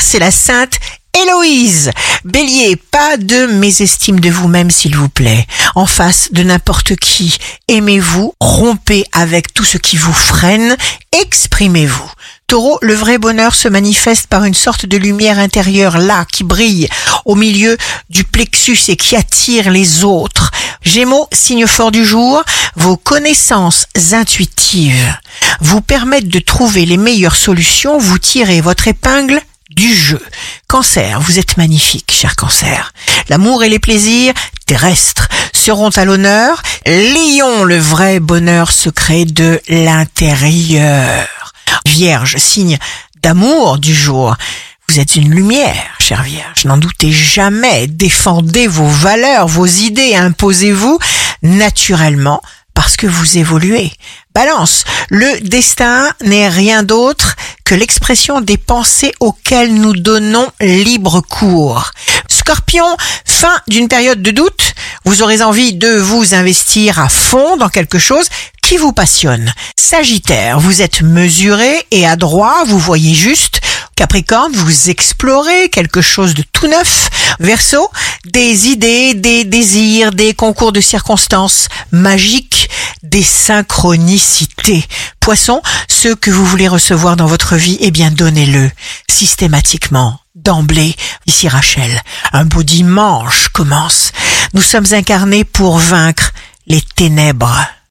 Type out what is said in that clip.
c'est la sainte Héloïse. Bélier, pas de mésestime de vous-même s'il vous plaît. En face de n'importe qui, aimez-vous, rompez avec tout ce qui vous freine, exprimez-vous. Taureau, le vrai bonheur se manifeste par une sorte de lumière intérieure là, qui brille au milieu du plexus et qui attire les autres. Gémeaux, signe fort du jour, vos connaissances intuitives vous permettent de trouver les meilleures solutions, vous tirez votre épingle du jeu. Cancer, vous êtes magnifique, cher cancer. L'amour et les plaisirs terrestres seront à l'honneur. Lion, le vrai bonheur secret de l'intérieur. Vierge, signe d'amour du jour. Vous êtes une lumière, chère Vierge. N'en doutez jamais. Défendez vos valeurs, vos idées. Imposez-vous naturellement parce que vous évoluez. Balance, le destin n'est rien d'autre que l'expression des pensées auxquelles nous donnons libre cours. Scorpion, fin d'une période de doute, vous aurez envie de vous investir à fond dans quelque chose qui vous passionne. Sagittaire, vous êtes mesuré et adroit, vous voyez juste. Capricorne, vous explorez quelque chose de tout neuf. Verseau, des idées, des désirs, des concours de circonstances magiques, des synchronicités. Poisson, ce que vous voulez recevoir dans votre vie, eh bien donnez-le systématiquement, d'emblée. Ici Rachel, un beau dimanche commence. Nous sommes incarnés pour vaincre les ténèbres.